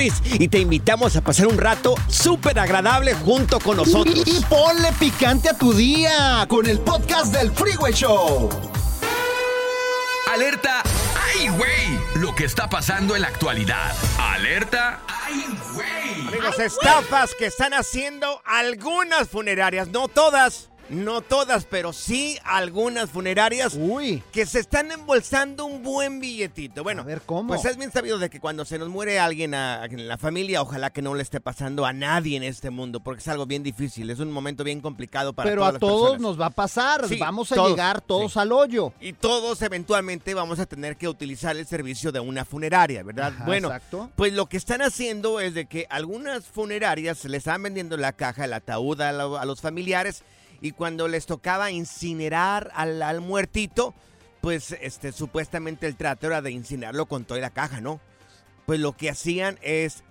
Morris y te invitamos a pasar un rato súper agradable junto con nosotros. Y, y ponle picante a tu día con el podcast del Freeway Show. Alerta, ¡ay, güey! Lo que está pasando en la actualidad. Alerta, ¡ay, güey! Amigos, estafas que están haciendo algunas funerarias, no todas. No todas, pero sí algunas funerarias Uy. que se están embolsando un buen billetito. Bueno, A ver, ¿cómo? pues es bien sabido de que cuando se nos muere alguien a- en la familia, ojalá que no le esté pasando a nadie en este mundo, porque es algo bien difícil, es un momento bien complicado para Pero todas a las todos personas. nos va a pasar. Sí, Vamos a todos, llegar todos sí. al hoyo. Y todos eventualmente vamos a tener que utilizar el servicio de una funeraria, ¿verdad? Ajá, bueno, exacto. pues lo que están haciendo es de que algunas funerarias le están vendiendo la caja, el ataúd a, a los familiares y cuando les tocaba incinerar al, muertito, pues este supuestamente el trato era de incinerarlo con toda la caja, ¿no? Pues lo que hacían es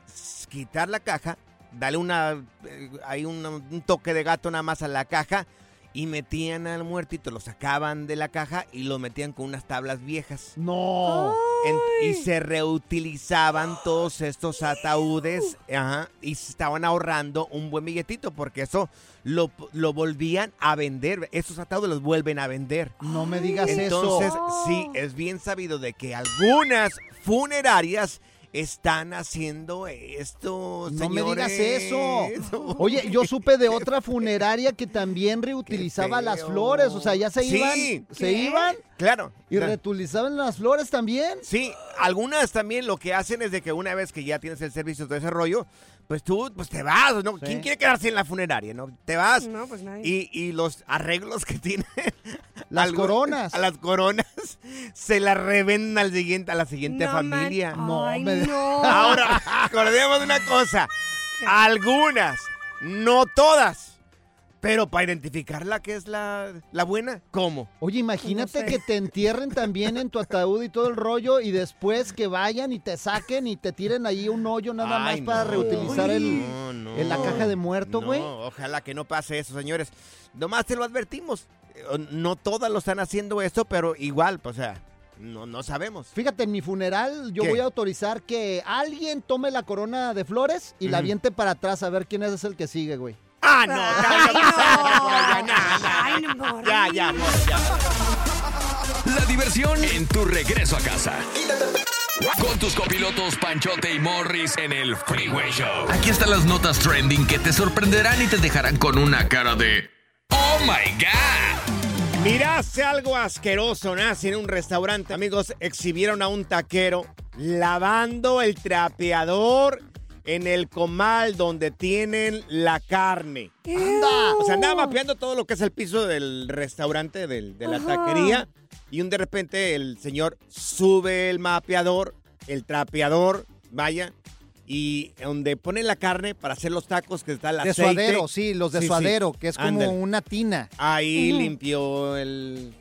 quitar la caja, darle una eh, hay un, un toque de gato nada más a la caja y metían al muertito, lo sacaban de la caja y lo metían con unas tablas viejas. No. En- y se reutilizaban todos estos ataúdes ajá, y se estaban ahorrando un buen billetito porque eso lo, lo volvían a vender. Esos ataúdes los vuelven a vender. No me digas Entonces, eso. sí, es bien sabido de que algunas funerarias están haciendo esto, No me digas eso. Oye, yo supe de otra funeraria que también reutilizaba las flores. O sea, ya se Sí. iban. Se ¿Qué? iban Claro. y claro. reutilizaban las flores también. Sí, algunas también lo que hacen es de que una vez que ya tienes el servicio de ese rollo, pues tú pues te vas, ¿no? ¿Quién quiere quedarse en la funeraria, no? Te vas. No, pues nadie. Y, y los arreglos que tienen Las algo- coronas. a las coronas se las revenden al siguiente a la siguiente No familia. man- No, Ay, me- no. Ahora, acordemos de una cosa. Algunas, no todas. Pero para identificar la que es la, la buena, ¿cómo? Oye, imagínate No sé. que te entierren también en tu ataúd y todo el rollo y después que vayan y te saquen y te tiren ahí un hoyo nada Ay, más para reutilizar el, No, en la caja de muerto, güey. No, ojalá que no pase eso, señores. Nomás te lo advertimos. Eh, No todas lo están haciendo esto, pero igual, pues, o sea, no, no sabemos. Fíjate, en mi funeral yo ¿Qué? voy a autorizar que alguien tome la corona de flores y la aviente para atrás a ver quién es el que sigue, güey. Ah, no, Ay. Ay. Ya, ya, amor, ya. La diversión en tu regreso a casa. Con tus copilotos Panchote y Morris en el Freeway Show. Aquí están las notas trending que te sorprenderán y te dejarán con una cara de ¡Oh my God! Miraste algo asqueroso, nazi, en un restaurante. Amigos, exhibieron a un taquero lavando el trapeador en el comal donde tienen la carne. Anda. O sea, andaba mapeando todo lo que es el piso del restaurante, del- de la Ajá. taquería. Y un de repente el señor sube el mapeador, el trapeador, vaya, y donde pone la carne para hacer los tacos, que está el De aceite. suadero, sí, los de Sí, sí. suadero, que es como una tina. Ahí limpió el,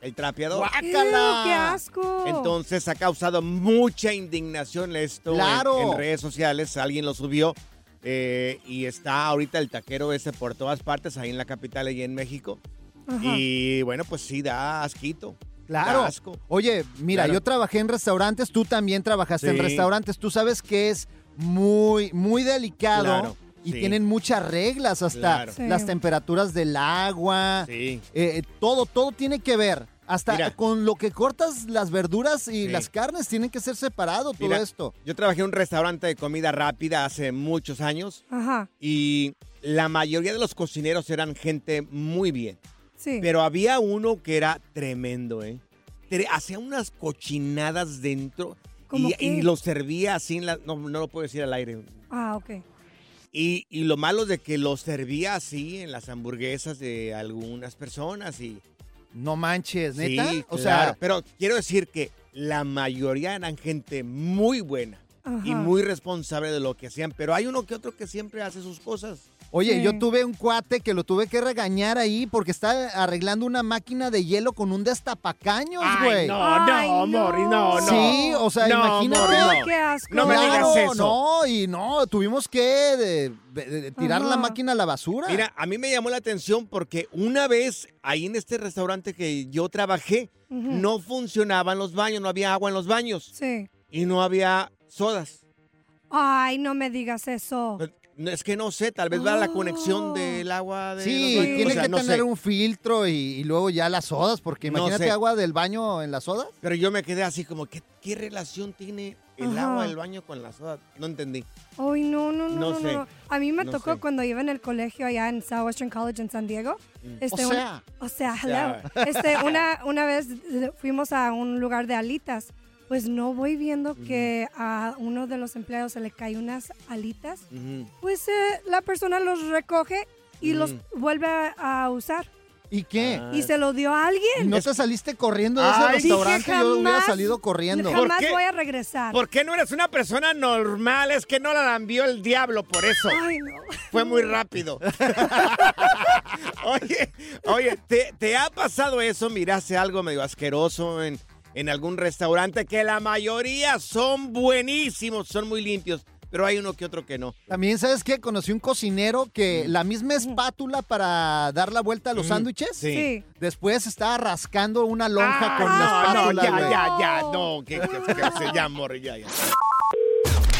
el trapeador. ¡Guácala! ¡Qué asco! Entonces ha causado mucha indignación esto en- ¡Claro! en, redes sociales. Alguien lo subió eh, y está ahorita el taquero ese por todas partes, ahí en la capital, y en México. Ajá. Y bueno, pues sí, da asquito. Claro. Da asco. Oye, mira, Claro. yo trabajé en restaurantes, tú también trabajaste en restaurantes, tú sabes que es muy, muy delicado Claro, y sí. tienen muchas reglas, hasta Claro. Sí. las temperaturas del agua, Sí. eh, todo, todo tiene que ver. Hasta Mira. con lo que cortas las verduras y Sí. las carnes tienen que ser separado todo Mira, esto. Yo trabajé en un restaurante de comida rápida hace muchos años Ajá, y la mayoría de los cocineros eran gente muy bien. sí. Pero había uno que era tremendo, ¿eh? Hacía unas cochinadas dentro ¿Cómo y, y lo servía así en la... No, no lo puedo decir al aire. Ah, ok. Y, y lo malo de que lo servía así en las hamburguesas de algunas personas y... No manches, neta. Sí, o claro. sea, Pero quiero decir que la mayoría eran gente muy buena y muy responsable de lo que hacían. Pero hay uno que otro que siempre hace sus cosas. Oye, Sí. yo tuve un cuate que lo tuve que regañar ahí porque está arreglando una máquina de hielo con un destapacaños, güey. no, Ay, no, no. Mori, no, no. Sí, o sea, No, imagínate. Mori, no. qué asco. No me Claro, digas eso. No, y no, tuvimos que de- de- de tirar Ajá. la máquina a la basura. Mira, a mí me llamó la atención porque una vez ahí en este restaurante que yo trabajé, no funcionaban los baños, no había agua en los baños Sí. y no había sodas. Ay, no me digas eso. No, Es que no sé, tal vez va la Oh. conexión del agua de sí, los tiene O sea, que no tener sé. un filtro y, y luego ya las sodas, porque No imagínate sé. agua del baño en las sodas. Pero yo me quedé así como, ¿qué, qué relación tiene el Ajá. agua del baño con la soda? No entendí. Ay, no, no, no, No no, sé. no. A mí me No tocó sé. cuando iba en el colegio allá en Southwestern College en San Diego. Este, O sea. o sea, O sea. hello. Este, una, una vez fuimos a un lugar de alitas. Pues no voy viendo que a uno de los empleados se le cae unas alitas. Pues eh, la persona los recoge y los vuelve a, a usar. ¿Y qué? Ah. Y se lo dio a alguien. ¿No te saliste corriendo de ese Ay, dije, restaurante? Yo hubiera jamás- salido corriendo. ¿Por Jamás qué? voy a regresar. ¿Por qué no eres una persona normal? Es que no la lambió el diablo por eso. Ay, no. Fue muy rápido. oye, oye, ¿te, te ha pasado eso? Miraste algo medio asqueroso en, en algún restaurante que la mayoría son buenísimos, son muy limpios, pero hay uno que otro que no. También, ¿sabes qué? Conocí un cocinero que la misma espátula para dar la vuelta a los sándwiches, Sí. Después estaba rascando una lonja Ah, con no, la no, espátula. ya, güey. ya, ya, no, que, que- que se llama, ya, ya.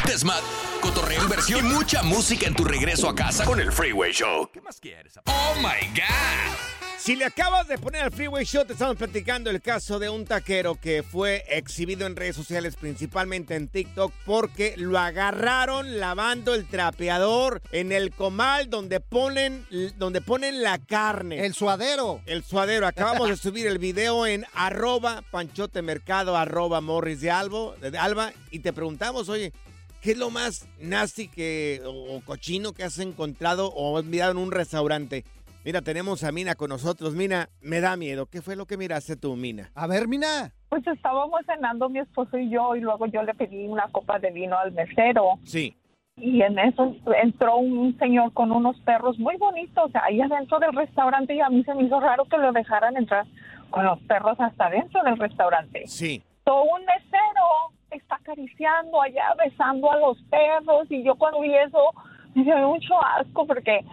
Desmat, cotorreo, inversión y mucha música en tu regreso a casa con el Freeway Show. ¿Qué más quieres? ¡Oh, my God! Si le acabas de poner al Freeway Show, te estamos platicando el caso de un taquero que fue exhibido en redes sociales, principalmente en TikTok, porque lo agarraron lavando el trapeador en el comal donde ponen, donde ponen la carne. El suadero. El suadero. Acabamos de subir el video en arroba panchotemercado, arroba morris de, Albo, de Alba, y te preguntamos, oye, ¿qué es lo más nasty que, o, o cochino que has encontrado o has mirado en un restaurante? Mira, tenemos a Mina con nosotros. Mina, me da miedo. ¿Qué fue lo que miraste tú, Mina? A ver, Mina. Pues estábamos cenando mi esposo y yo y luego yo le pedí una copa de vino al mesero Sí. y en eso entró un señor con unos perros muy bonitos ahí adentro del restaurante y a mí se me hizo raro que lo dejaran entrar con los perros hasta adentro del restaurante. Sí. So, un mesero está acariciando allá, besando a los perros y yo cuando vi eso me dio mucho asco porque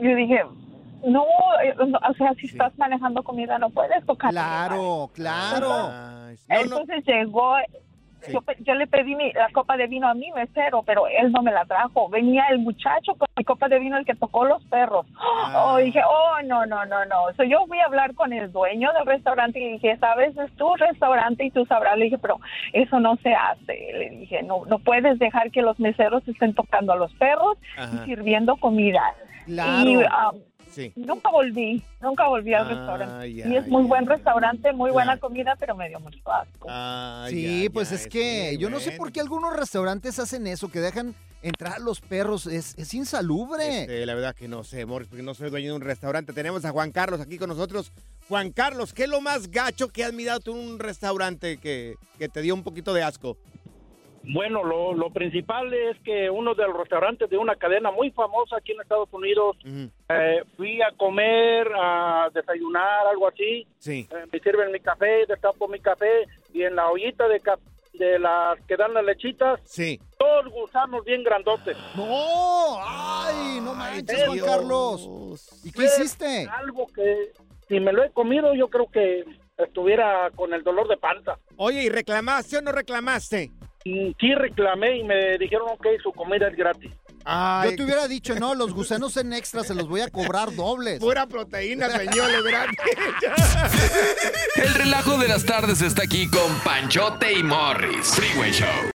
yo dije, no, eh, o sea, si estás manejando comida no puedes tocar. Claro, claro. Ay, no, no. Entonces llegó Yo, pe- yo le pedí mi- la copa de vino a mi mesero, pero él no me la trajo. Venía el muchacho con mi copa de vino, el que tocó los perros. Oh, dije, oh, no, no, no, no. So, yo fui a hablar con el dueño del restaurante y le dije, sabes, es tu restaurante y tú sabrás. Le dije, pero eso no se hace. Le dije, no, no puedes dejar que los meseros estén tocando a los perros Ajá. y sirviendo comida. Claro. Y, ah, Sí. Nunca volví, nunca volví al Ay, restaurante. y es muy buen restaurante, muy buena comida, pero me dio mucho asco. Ay, Sí, ya, pues ya, es que yo no sé por qué algunos restaurantes hacen eso, que dejan entrar a los perros. Es, es insalubre. Este, la verdad que no sé, Morris, porque no soy dueño de un restaurante. Tenemos a Juan Carlos aquí con nosotros. Juan Carlos, ¿qué es lo más gacho que has mirado tú en un restaurante que, que te dio un poquito de asco? Bueno, lo, lo principal es que uno de los restaurantes de una cadena muy famosa aquí en Estados Unidos, eh, fui a comer, a desayunar, algo así. Sí. Eh, me sirven mi café, destapo mi café y en la ollita de, ca- de las que dan las lechitas, Sí. dos gusanos bien grandotes. ¡No! ¡Ay, no manches, Juan. Carlos! ¿Y qué hiciste? Algo que si me lo he comido yo creo que estuviera con el dolor de panza. Oye, ¿y reclamaste o no reclamaste? Mm, Sí reclamé y me dijeron, ok, su comida es gratis. Yo te hubiera dicho, no, los gusanos en extra se los voy a cobrar dobles. Pura proteína, señores, El relajo de las tardes está aquí con Panchote y Morris. Freeway Show.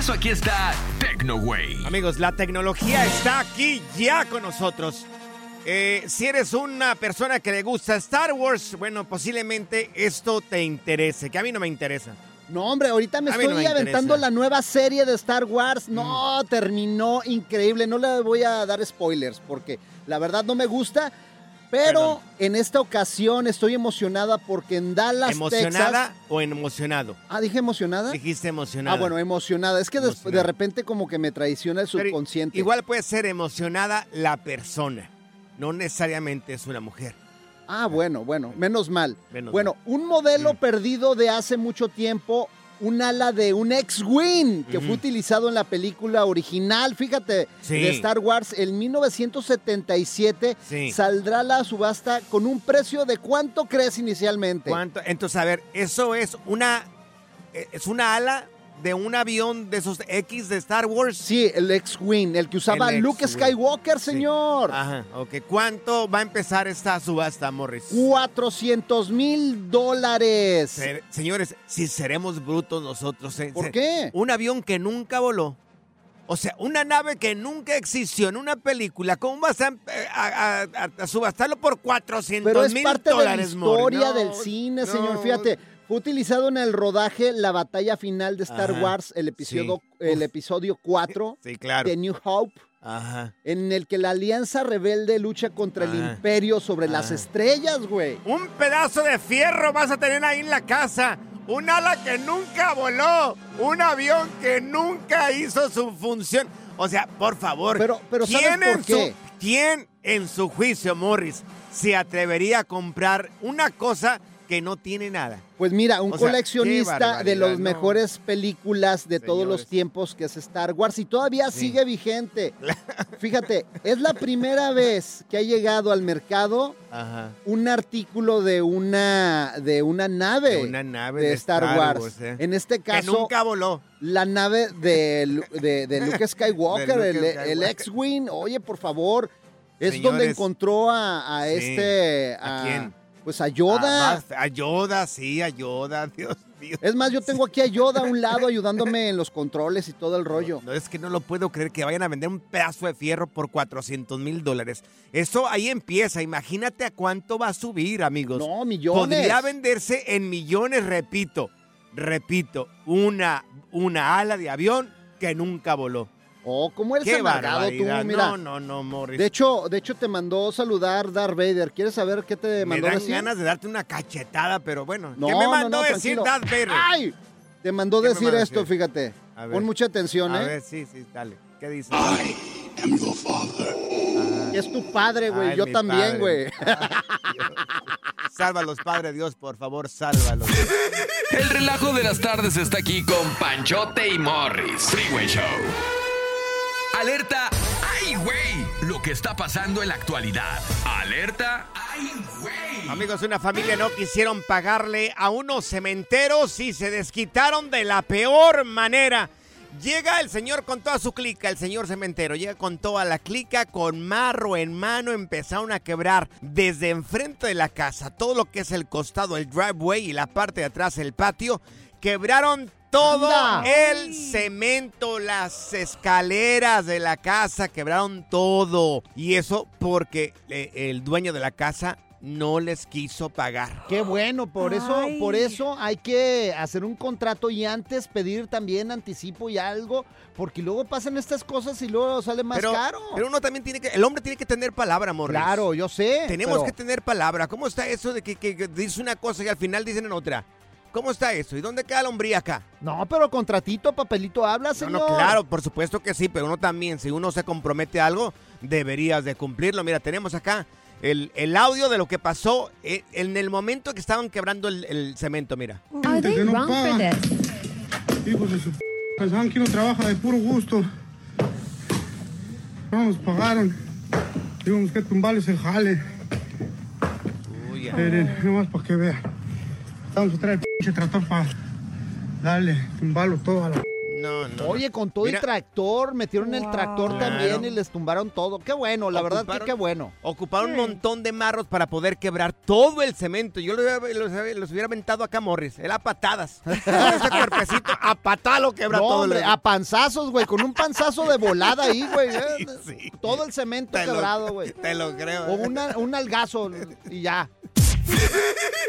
Eso aquí está TecnoWay. Amigos, la tecnología está aquí ya con nosotros. Eh, si eres una persona que le gusta Star Wars, bueno, posiblemente esto te interese, que a mí no me interesa. No, hombre, ahorita me A estoy no me aventando interesa. la nueva serie de Star Wars. No, terminó increíble. No le voy a dar spoilers porque la verdad no me gusta. Pero en esta ocasión estoy emocionada porque en Dallas, ¿Emocionada Texas... o emocionado? Ah, dije emocionada. Dijiste emocionada. Ah, bueno, emocionada. Es que des- de repente como que me traiciona el Pero subconsciente. Igual puede ser emocionada la persona, no necesariamente es una mujer. Ah, bueno, bueno, menos mal. Menos bueno, un modelo perdido de hace mucho tiempo, un ala de un X-Wing que fue utilizado en la película original, fíjate, Sí. de Star Wars, en 1977 Sí. saldrá la subasta con un precio de cuánto crees inicialmente. ¿Cuánto? Entonces, a ver, eso es una eh, es una ala de un avión de esos X de Star Wars. Sí, el X-Wing, el que usaba El Luke. Skywalker, señor. Ajá, ok. ¿Cuánto va a empezar esta subasta, Morris? 400 mil dólares. Se- señores, si seremos brutos nosotros. eh, ¿Por qué? Un avión que nunca voló. O sea, una nave que nunca existió en una película. ¿Cómo vas a, a- a- a subastarlo por 400 Pero es mil parte dólares, de la Morris? historia No, del cine, señor. no. Fíjate, fue utilizado en el rodaje La batalla final de Star Ajá, Wars, el episodio, sí. el episodio 4 Sí, claro. de New Hope, Ajá. en el que la alianza rebelde lucha contra el imperio sobre las estrellas, güey. Un pedazo de fierro vas a tener ahí en la casa. Un ala que nunca voló. Un avión que nunca hizo su función. O sea, por favor. Pero- pero ¿sabes ¿quién, por en qué? Su, ¿Quién en su juicio, Morris, se atrevería a comprar una cosa que no tiene nada? Pues mira, un O sea, qué coleccionista de las no. mejores películas de todos los tiempos que es Star Wars y todavía sigue vigente. Fíjate, es la primera vez que ha llegado al mercado Ajá. un artículo de una de una nave De una nave de de Star, Star Wars. Wars, eh. En este Que caso nunca voló. la nave de, de, de Luke Skywalker, el. X-Wing. Oye, por favor, es Señores. donde encontró a, a Sí. este... ¿A quién? Pues a Yoda. Ah, A, Yoda, sí, a Yoda, Dios mío. Es más, yo tengo aquí a Yoda a un lado ayudándome en los controles y todo el rollo. No, es que no lo puedo creer que vayan a vender un pedazo de fierro por 400 mil dólares. Eso ahí empieza. Imagínate a cuánto va a subir, amigos. No, millones. Podría venderse en millones, repito. Repito, una, una ala de avión que nunca voló. Oh, ¿cómo eres Qué amargado tú? barbaridad. Mira. No, no, no, Morris. De hecho, de hecho te mandó saludar Darth Vader. ¿Quieres saber qué te me mandó dan decir? ganas de darte una cachetada, pero bueno. No, ¿Qué me no, mandó no, decir tranquilo. Darth Vader? ¡Ay! Te mandó ¿Qué me decir mandó esto, decir? fíjate. A ver. Pon mucha atención, A ¿eh? ver, sí, sí, dale. ¿Qué dice? Es tu padre, güey. Ay, Yo mi también, güey. Sálvalos, Padre Dios, por favor, sálvalos. El relajo de las tardes está aquí con Panchote y Morris. Freeway Show. Alerta. ¡Ay, güey! Lo que está pasando en la actualidad. Alerta. ¡Ay, güey! Amigos, una familia no quisieron pagarle a unos cementeros y se desquitaron de la peor manera. Llega el señor con toda su clica, el señor cementero, llega con toda la clica, con marro en mano, empezaron a quebrar desde enfrente de la casa, todo lo que es el costado, el driveway y la parte de atrás, el patio, quebraron todo Anda. el cemento, las escaleras de la casa, quebraron todo. Y eso porque eh, el dueño de la casa no les quiso pagar. Qué bueno, por eso, Ay. por eso hay que hacer un contrato y antes pedir también anticipo y algo, porque luego pasan estas cosas y luego sale más pero, caro. pero uno también tiene que, el hombre tiene que tener palabra, Morris. Claro, yo sé. Tenemos pero- que tener palabra. ¿Cómo está eso de que, que- que dice una cosa y al final dicen en otra? ¿Cómo está eso? ¿Y dónde queda la hombría acá? No, pero contratito, papelito habla, No, señor. no, claro, por supuesto que sí, pero uno también, si uno se compromete a algo, deberías de cumplirlo. Mira, tenemos acá el, el audio de lo que pasó eh, en el momento que estaban quebrando el, el cemento, mira. No. Hijos de su p- pensaban que uno trabaja de puro gusto. No nos pagaron. Tuvimos que tumbarles el jale. Miren, nomás para que vean. Vamos a traer el pinche tractor para darle, tumbarlo todo a la... No, no. Oye, con todo Mira. el tractor, metieron el tractor Claro. también y les tumbaron todo. Qué bueno, la verdad que Ocuparon- qué bueno. Ocuparon un montón de marros para poder quebrar todo el cemento. Yo los, hubiera- los, los hubiera aventado acá, Morris. Era a patadas. Ese cuerpecito, a patada lo quebra No, todo. hombre, el- a panzazos, güey, con un panzazo de volada ahí, güey. eh. Todo el cemento Te lo- quebrado, güey. Te lo creo. O una- un algazo y ya.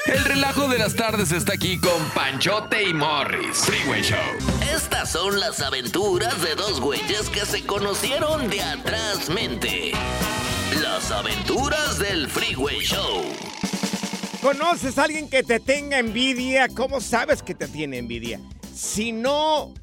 El relajo de las tardes está aquí con Panchote y Morris. Freeway Show. Estas son las aventuras de dos güeyes que se conocieron de atrás mente. Las aventuras del Freeway Show. ¿Conoces a alguien que te tenga envidia? ¿Cómo sabes que te tiene envidia? Si no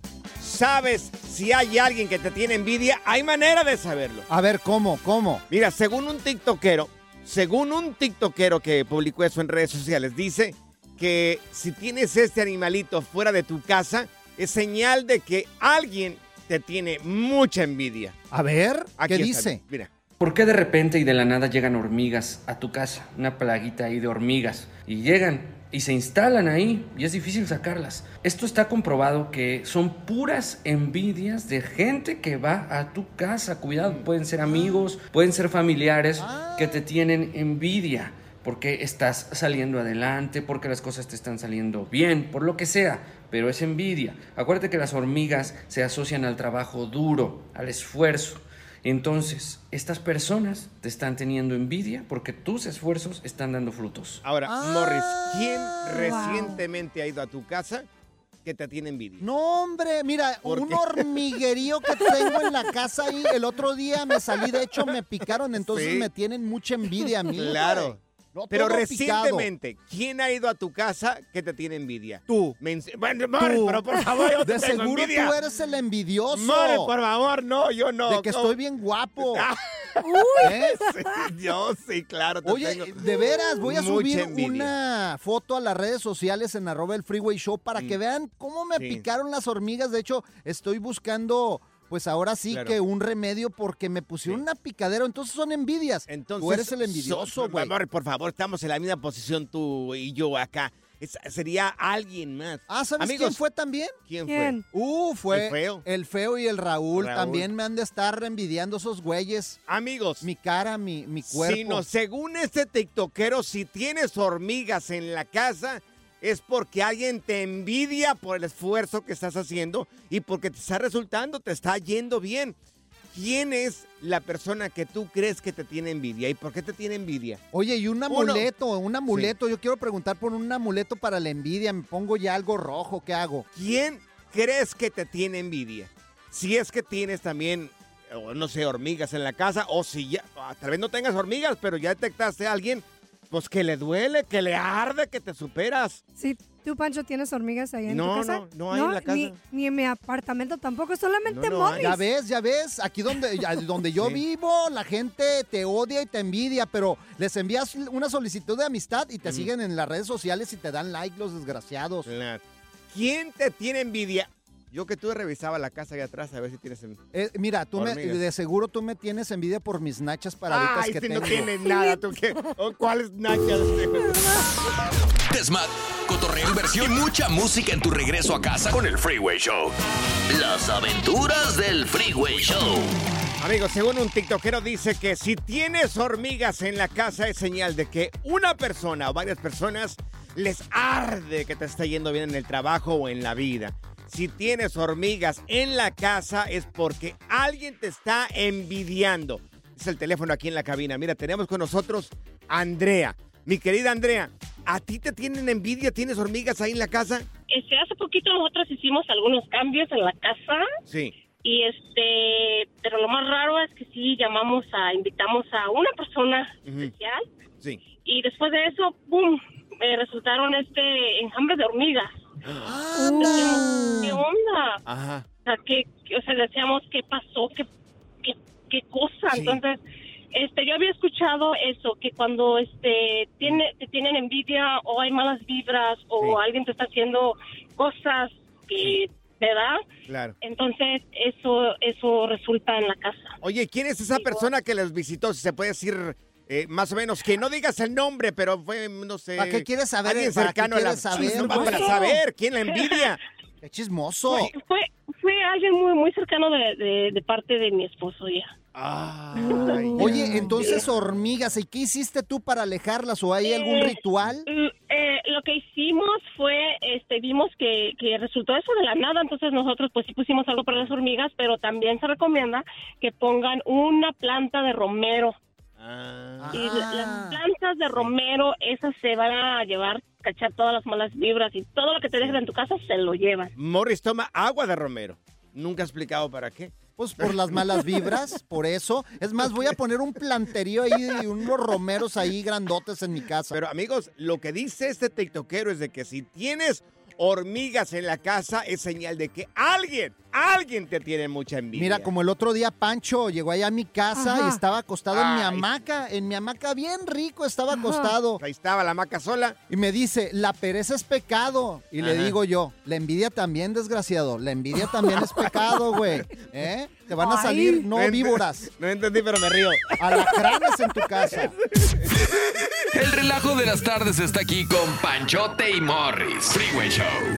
sabes si hay alguien que te tiene envidia, hay manera de saberlo. A ver, ¿cómo? ¿Cómo? Mira, según un tiktokero, según un tiktokero que publicó eso en redes sociales, dice que si tienes este animalito fuera de tu casa, es señal de que alguien te tiene mucha envidia. A ver, Aquí ¿qué está, dice? Mira. ¿Por qué de repente y de la nada llegan hormigas a tu casa? Una plaguita ahí de hormigas. Y llegan y se instalan ahí y es difícil sacarlas. Esto está comprobado que son puras envidias de gente que va a tu casa. Cuidado, pueden ser amigos, pueden ser familiares que te tienen envidia porque estás saliendo adelante, porque las cosas te están saliendo bien, por lo que sea, pero es envidia. Acuérdate que las hormigas se asocian al trabajo duro, al esfuerzo. Entonces, estas personas te están teniendo envidia porque tus esfuerzos están dando frutos. Ahora, Ah, Morris, ¿quién recientemente ha ido a tu casa que te tiene envidia? No, hombre, mira, ¿Por un qué? hormiguerío que tengo en la casa ahí. El otro día me salí, de hecho me picaron, entonces Sí. me tienen mucha envidia a mí. Claro. Pero todo recientemente, ¿quién ha ido a tu casa que te tiene envidia? Tú. Bueno, More, Tú. pero por favor, yo te De tengo seguro envidia. tú eres el envidioso. More, por favor, no, yo no. De que ¿Cómo? estoy bien guapo. ¿Eh? Sí, yo sí, claro. te Oye, tengo de veras, voy a mucha subir envidia. una foto a las redes sociales en arroba el Freeway Show para que vean cómo me Mm. Sí. picaron las hormigas. De hecho, estoy buscando, pues ahora sí Claro. que un remedio porque me pusieron una picadera. Entonces son envidias. Entonces, tú eres el envidioso, so- güey. Por favor, estamos en la misma posición tú y yo acá. Es- sería alguien más. Ah, ¿sabes Amigos, quién fue también? ¿Quién ¿Quién? Uh, fue El feo. el feo y el Raúl. Raúl. También me han de estar envidiando esos güeyes. Amigos. Mi cara, mi, mi cuerpo. Si no, según este tiktokero, si tienes hormigas en la casa, es porque alguien te envidia por el esfuerzo que estás haciendo y porque te está resultando, te está yendo bien. ¿Quién es la persona que tú crees que te tiene envidia y por qué te tiene envidia? Oye, y un Uno. amuleto, un amuleto. Yo quiero preguntar por un amuleto para la envidia. Me pongo ya algo rojo, ¿qué hago? ¿Quién crees que te tiene envidia? Si es que tienes también, no sé, hormigas en la casa, o si ya, ah, tal vez no tengas hormigas, pero ya detectaste a alguien, pues que le duele, que le arde, que te superas. Sí, tú, Pancho, tienes hormigas ahí en No, tu casa. no, no hay en la casa. ni en mi apartamento tampoco, solamente No, no. Morris. Ya ves, ya ves, aquí donde, donde yo Sí. vivo, la gente te odia y te envidia, pero les envías una solicitud de amistad y te siguen en las redes sociales y te dan like los desgraciados. Claro. ¿Quién te tiene envidia? Yo que tú revisaba la casa allá atrás a ver si tienes. Eh, mira, tú me, de seguro tú me tienes envidia por mis nachas paraditas Ay, que si tengo. no tienes nada, ¿tú qué? ¿O ¿Cuáles nachas? Desmat, cotorreo, inversión y mucha música en tu regreso a casa con el Freeway Show. Las aventuras del Freeway Show. Amigos, según un tiktokero dice que si tienes hormigas en la casa es señal de que una persona o varias personas les arde que te está yendo bien en el trabajo o en la vida. Si tienes hormigas en la casa es porque alguien te está envidiando. Es el teléfono aquí en la cabina. Mira, tenemos con nosotros a Andrea. Mi querida Andrea, ¿a ti te tienen envidia? ¿Tienes hormigas ahí en la casa? Este, hace poquito nosotros hicimos algunos cambios en la casa Sí. y este, pero lo más raro es que sí llamamos a, invitamos a una persona especial Sí. y después de eso, ¡pum! eh, resultaron este enjambres de hormigas. Decíamos, ¿Qué onda? Ajá. O sea, que, o sea, decíamos qué pasó, qué, qué, qué cosa. Sí. Entonces, este, yo había escuchado eso, que cuando este tiene, te tienen envidia o hay malas vibras o alguien te está haciendo cosas que, ¿verdad? Claro. Entonces, eso, eso resulta en la casa. Oye, ¿quién es esa persona que les visitó? Si se puede decir eh, más o menos, que no digas el nombre, pero fue, no sé. ¿Para qué quieres saber? Alguien ¿Para qué cercano a la quieres saber, Sí, para, saber quién la envidia. ¡Qué chismoso! Fue, fue alguien muy, muy cercano de, de, de parte de mi esposo ya. Oye, entonces hormigas, ¿y qué hiciste tú para alejarlas o hay algún Eh, ritual? eh, lo que hicimos fue, este, vimos que, que resultó eso de la nada, entonces nosotros pues sí pusimos algo para las hormigas, pero también se recomienda que pongan una planta de romero. Ah. Y la- las plantas de romero, esas se van a llevar, cachar todas las malas vibras y todo lo que te dejen en tu casa se lo llevan. Morris toma agua de romero. Nunca ha explicado para qué. Pues por las malas vibras, por eso. Es más, voy a poner un planterío ahí y unos romeros ahí grandotes en mi casa. Pero amigos, lo que dice este tiktokero es de que si tienes hormigas en la casa es señal de que alguien, alguien te tiene mucha envidia. Mira, como el otro día Pancho llegó allá a mi casa Ajá. y estaba acostado en mi hamaca, en mi hamaca bien rico estaba acostado. Ahí estaba la hamaca sola. Y me dice, la pereza es pecado. Y le digo yo, la envidia también, desgraciado. La envidia también es pecado, güey. ¿Eh? Te van a Ay. salir no víboras. No entendí, pero me río. Alacranes en tu casa. El relajo de las tardes está aquí con Panchote y Morris. Freeway Show.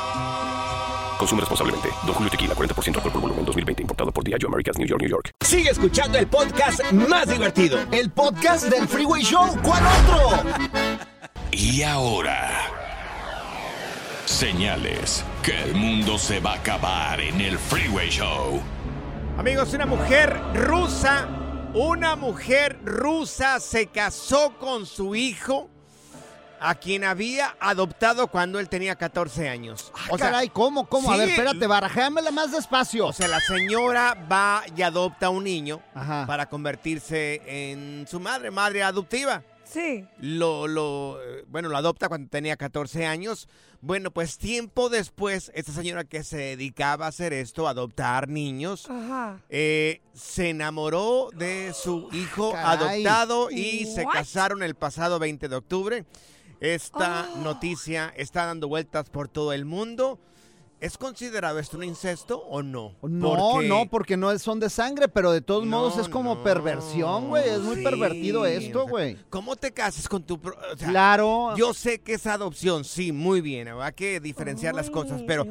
Consume responsablemente. Don Julio Tequila, 40% alcohol por volumen, 2020. Importado por Diageo Americas, New York, New York. Sigue escuchando el podcast más divertido. El podcast del Freeway Show. ¿Cuál otro? Y ahora, señales que el mundo se va a acabar en el Freeway Show. Amigos, una mujer rusa, una mujer rusa se casó con su hijo, a quien había adoptado cuando él tenía 14 años. Ah, caray, ¿cómo? ¿Cómo? A ver, espérate, barajéamela más despacio. O sea, la señora va y adopta a un niño para convertirse en su madre, madre adoptiva. Sí. Lo, lo, bueno, lo adopta cuando tenía 14 años. Bueno, pues tiempo después, esta señora que se dedicaba a hacer esto, a adoptar niños, Ajá. eh, se enamoró de su hijo caray. adoptado y se casaron el pasado 20 de octubre. Esta Oh. noticia está dando vueltas por todo el mundo. ¿Es considerado esto un incesto o no? No, Porque- no, porque no son de sangre, pero de todos No, modos es como no, perversión, güey. Es muy sí, pervertido o esto, sea, güey. ¿Cómo te casas con tu... pro- o sea, Claro. Yo sé que es adopción, sí, muy bien. Hay que diferenciar las cosas, pero,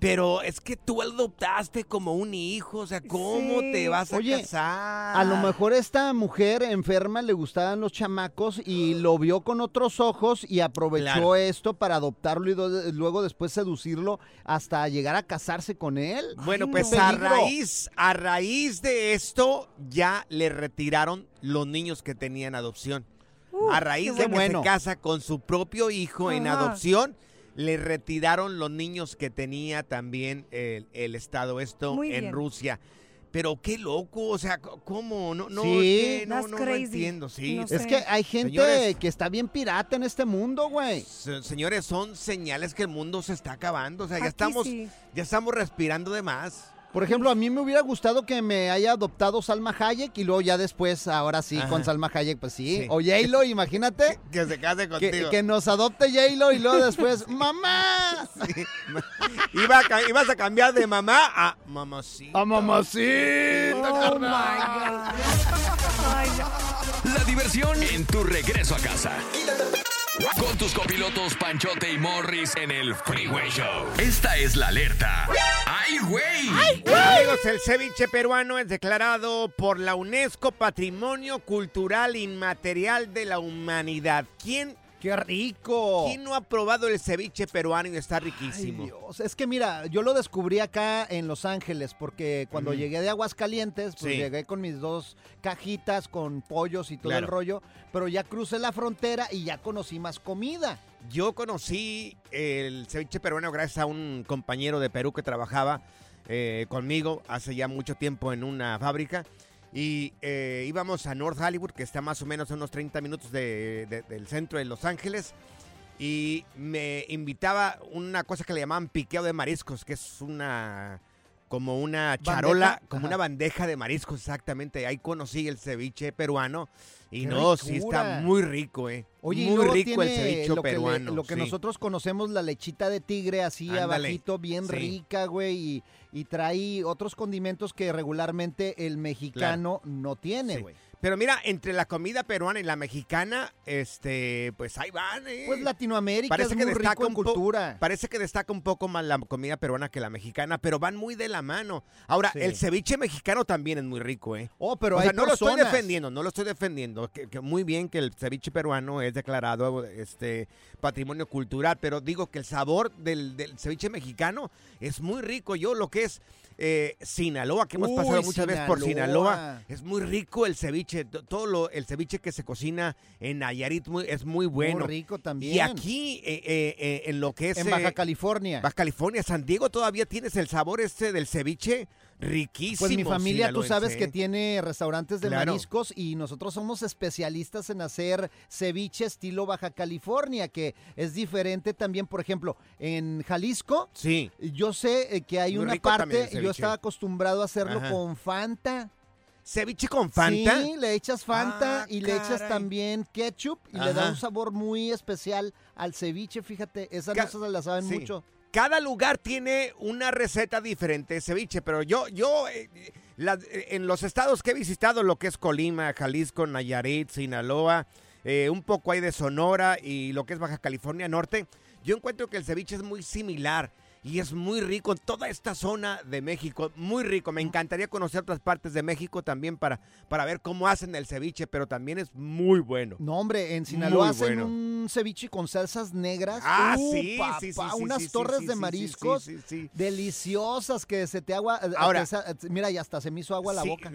pero es que tú adoptaste como un hijo. O sea, ¿cómo Sí. te vas a Oye, casar? A lo mejor esta mujer enferma le gustaban los chamacos y lo vio con otros ojos y aprovechó Claro. esto para adoptarlo y luego después seducirlo hasta llegar a casarse con él. Bueno, Ay, pues no. a raíz, a raíz de esto ya le retiraron los niños que tenían adopción. Uh, a raíz de que bueno. se casa con su propio hijo en adopción, le retiraron los niños que tenía también el, el Estado esto Muy en bien. Rusia. Pero qué loco, o sea, ¿cómo? No, no, Sí. es que no, no, entiendo, sí. No Es que hay gente Señores. que está bien pirata en este mundo, güey. Se- Señores, son señales que el mundo se está acabando, o sea, ya estamos, sí. ya estamos respirando de más. Por ejemplo, a mí me hubiera gustado que me haya adoptado Salma Hayek y luego ya después, ahora sí, Ajá. con Salma Hayek, pues sí. Sí. O J-Lo, imagínate. Que se case contigo. Que, que nos adopte J-Lo y luego después, ¡mamá! Iba a ca- ibas a cambiar de mamá a mamacita. ¡A mamacita, Oh my God. Ay, no. La diversión en tu regreso a casa. Con tus copilotos Panchote y Morris en el Freeway Show. Esta es la alerta. ¡Ay, güey! Amigos, el ceviche peruano es declarado por la UNESCO Patrimonio Cultural Inmaterial de la Humanidad. ¿Quién, ¡Qué rico! quién no ha probado el ceviche peruano y está Ay, riquísimo? Dios, es que mira, yo lo descubrí acá en Los Ángeles porque cuando llegué de Aguascalientes, pues Sí. llegué con mis dos cajitas con pollos y todo el rollo, pero ya crucé la frontera y ya conocí más comida. Yo conocí el ceviche peruano gracias a un compañero de Perú que trabajaba eh, conmigo hace ya mucho tiempo en una fábrica. Y eh, íbamos a North Hollywood, que está más o menos a unos 30 minutos de- de- del centro de Los Ángeles. Y me invitaba una cosa que le llamaban piqueo de mariscos, que es una como una charola, ¿Bandeja? como Ajá. una bandeja de mariscos, exactamente. Ahí conocí el ceviche peruano. Y ¡Qué no, sí ricura! está muy rico, eh. Oye, muy rico el ceviche lo que, le- peruano. lo que sí. nosotros conocemos, la lechita de tigre, así Ándale, abajito, bien sí. rica, güey, y, y trae otros condimentos que regularmente el mexicano no tiene, Sí. güey. Pero mira, entre la comida peruana y la mexicana, este, pues ahí van, ¿eh? Pues Latinoamérica Parece es que muy destaca rico en cultura. Parece que destaca un poco más la comida peruana que la mexicana, pero van muy de la mano. Ahora, Sí. el ceviche mexicano también es muy rico, ¿eh? Oh, pero o hay sea, no lo estoy defendiendo, no lo estoy defendiendo. Que, que muy bien que el ceviche peruano es declarado este patrimonio cultural, pero digo que el sabor del, del ceviche mexicano es muy rico. Yo lo que es eh, Sinaloa, que hemos Uy, pasado muchas veces por Sinaloa. Es muy rico el ceviche ceviche, to- todo lo, el ceviche que se cocina en Nayarit muy- es muy bueno. Muy rico también. Y aquí, eh, eh, eh, en lo que es... En eh, Baja California. Baja California, San Diego, todavía tienes el sabor este del ceviche riquísimo. Pues mi familia, tú sabes que tiene restaurantes de Claro. mariscos y nosotros somos especialistas en hacer ceviche estilo Baja California, que es diferente también, por ejemplo, en Jalisco. Sí. Yo sé eh, que hay Muy una parte, yo estaba acostumbrado a hacerlo Ajá. con Fanta. ¿Ceviche con Fanta? Sí, le echas Fanta Ah, y le echas también ketchup y le da un sabor muy especial al ceviche, fíjate, esas Ca- no se las saben Sí. mucho. Cada lugar tiene una receta diferente de ceviche, pero yo, yo eh, eh, en los estados que he visitado, lo que es Colima, Jalisco, Nayarit, Sinaloa, eh, un poco hay de Sonora y lo que es Baja California Norte, yo encuentro que el ceviche es muy similar. Y es muy rico en toda esta zona de México, muy rico. Me encantaría conocer otras partes de México también para, para ver cómo hacen el ceviche, pero también es muy bueno. No, hombre, en Sinaloa Muy hacen bueno. un ceviche con salsas negras. Ah, Uh, sí, papá, sí, sí, Unas sí, torres sí, de mariscos sí, sí, sí. deliciosas que se te agua. eh, Ahora- te sa- mira, y hasta se me hizo agua la boca.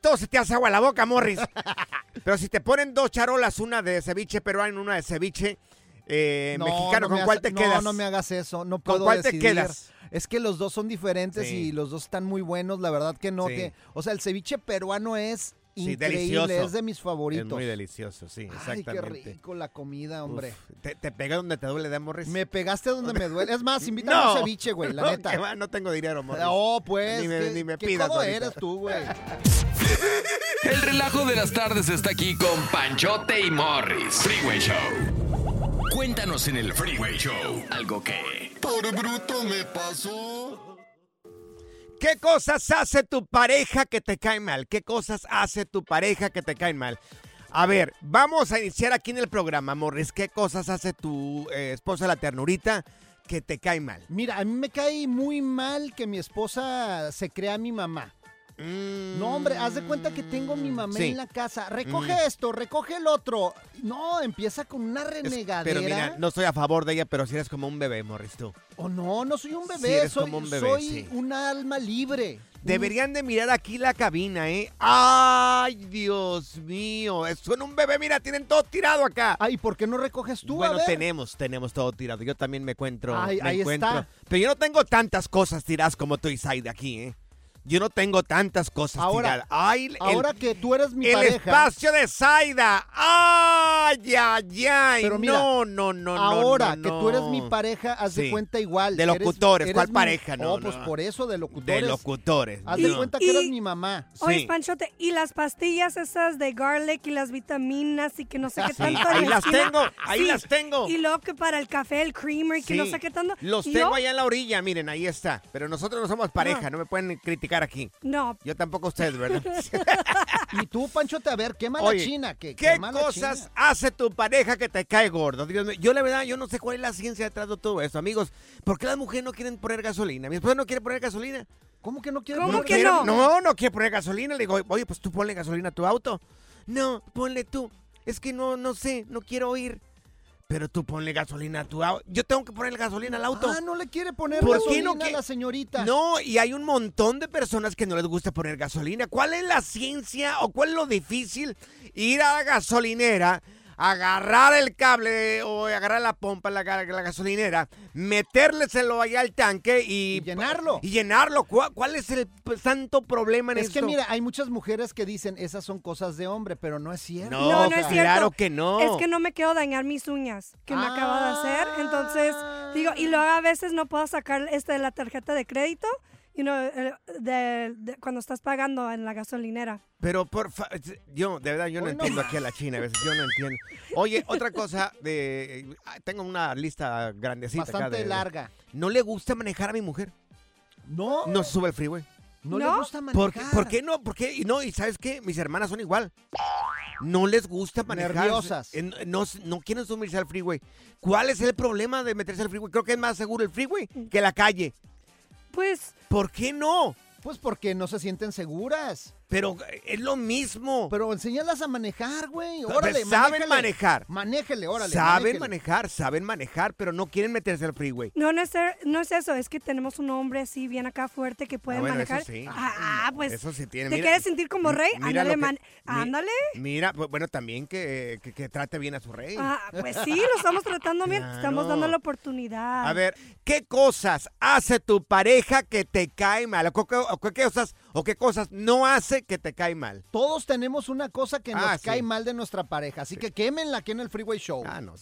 Todo se te hace agua la boca, Morris. Pero si te ponen dos charolas, una de ceviche peruano y una de ceviche eh, No, mexicano, no ¿con me cuál te no, quedas? No, me hagas eso. No ¿Con puedo cuál te quedas? Es que los dos son diferentes Sí. y los dos están muy buenos. La verdad que no. Sí. que- o sea, el ceviche peruano es Sí, increíble. delicioso. Es de mis favoritos. Es muy delicioso, sí, Ay, qué exactamente. rico la comida, hombre. Uf, ¿te, te pega donde te duele de Morris? Me pegaste donde me duele. Es más, invítame No. a un ceviche, güey, la No, neta. que va, no tengo dinero, Morris. Oh, pues. Ni me, ¿qué, ni me pidas ahorita. eres tú, güey? El relajo de las tardes está aquí con Panchote y Morris. Freeway Show. Cuéntanos en el Freeway Show algo que... Por bruto me pasó. ¿Qué cosas hace tu pareja que te caen mal? ¿Qué cosas hace tu pareja que te caen mal? A ver, vamos a iniciar aquí en el programa, Morris. ¿Qué cosas hace tu eh, esposa la ternurita que te cae mal? Mira, a mí me cae muy mal que mi esposa se crea mi mamá. No, hombre, haz de cuenta que tengo mi mamá Sí. en la casa. Recoge Mm. esto, recoge el otro. No, empieza con una renegadera. pero mira, no estoy a favor de ella, pero si eres como un bebé, Morris, tú. Oh, no, no soy un Sí, bebé, eres soy, como un bebé, soy un alma libre. Deberían de mirar aquí la cabina, ¿eh? ¡Ay, Dios mío! Son un bebé, mira, tienen todo tirado acá. Ay, ¿por qué no recoges tú? Bueno, a ver. tenemos, tenemos todo tirado. Yo también me encuentro. Ay, me ahí encuentro. está. Pero yo no tengo tantas cosas tiradas como tú y Saida aquí, ¿eh? Yo no tengo tantas cosas Ahora- tiradas. Ay, el- Ahora que tú eres mi el pareja. espacio de Zaida. ¡Ay, ay, ay! Pero mira, no, no, no, no, Ahora no, que tú eres mi no. pareja, haz de Sí. cuenta igual. De locutores, eres ¿cuál pareja? No, Oh, pues no. por eso, de locutores. De locutores. Haz de No. cuenta que Y- eres mi mamá. Oye, Panchote, y las pastillas esas de garlic y las vitaminas y que no sé qué Sí, tanto. ahí las esquina. tengo, ahí las tengo. Y luego que para el café, el creamer, que no Sí, sé qué tanto. Los Y tengo yo- allá en la orilla, miren, ahí está. Pero nosotros no somos pareja, No. no me pueden criticar aquí. No. Yo tampoco ustedes, ¿verdad? Y tú, Panchote, a ver, qué mala Oye, china. ¿Qué qué mala cosas china. hace tu pareja que te cae gordo? Dios mío, yo la verdad, yo no sé cuál es la ciencia detrás de todo esto, amigos. ¿Por qué las mujeres no quieren poner gasolina? Mi esposa no quiere poner gasolina. ¿Cómo que no quiere ¿Cómo poner que no? No, no quiere poner gasolina. Le digo, oye, pues tú ponle gasolina a tu auto. No, ponle tú. Es que no, no sé, no quiero oír. Pero tú ponle gasolina a tu auto. Yo tengo que ponerle gasolina al auto. Ah, no le quiere poner ¿Por qué gasolina no a la señorita. No, y hay un montón de personas que no les gusta poner gasolina. ¿Cuál es la ciencia o cuál es lo difícil? Ir a la gasolinera, agarrar el cable o agarrar la pompa, la, la gasolinera, metérleselo allá al tanque y... Y llenarlo. Y llenarlo. ¿Cuál, cuál es el santo problema en Es que esto? mira, hay muchas mujeres que dicen esas son cosas de hombre, pero no es cierto. No, No, no es cierto. claro que no. Es que no me quiero dañar mis uñas que me acabo de hacer. Entonces, digo, y luego a veces no puedo sacar este de la tarjeta de crédito you know, eh, de, de- cuando estás pagando en la gasolinera. Pero por fa- yo, de verdad, yo no no entiendo aquí a la China a veces, yo no entiendo. Oye, otra cosa, de ah, tengo una lista grandecita Bastante de- larga. No le gusta manejar a mi mujer. No, No se sube el freeway. no, ¿No? le gusta ¿Por manejar. qué, por qué no? ¿Por qué? Y no, y ¿sabes qué? Mis hermanas son igual. No les gusta manejar. Nerviosas. Eh, No, no quieren subirse al freeway. ¿Cuál es el problema de meterse al freeway? Creo que es más seguro el freeway que la calle. Pues, ¿Por qué no? Pues porque no se sienten seguras. Pero eh, es lo mismo. Pero enséñalas a manejar, güey. Pero Órale, saben manéjele. manejar. Manéjele, órale. saben manéjele. manejar, saben manejar, pero no quieren meterse al freeway. No, no es, ser- no es eso, es que tenemos un hombre así bien acá fuerte que puede Ah, bueno, eso manejar. sí. Ah, pues. Eso sí tiene. ¿Te mira- quieres sentir como rey? mira Ándale, que- man- mi- ándale. Mira, bu- bueno, también que, que- que trate bien a su rey. Ah, pues sí, lo estamos tratando bien. Estamos Claro. dando la oportunidad. A ver, ¿qué cosas hace tu pareja que te cae mal? ¿O qué, o qué cosas, o qué cosas no hace que te cae mal? Todos tenemos una cosa que nos Ah, sí. cae mal de nuestra pareja, así que quémenla aquí en el Freeway Show. Ah, no.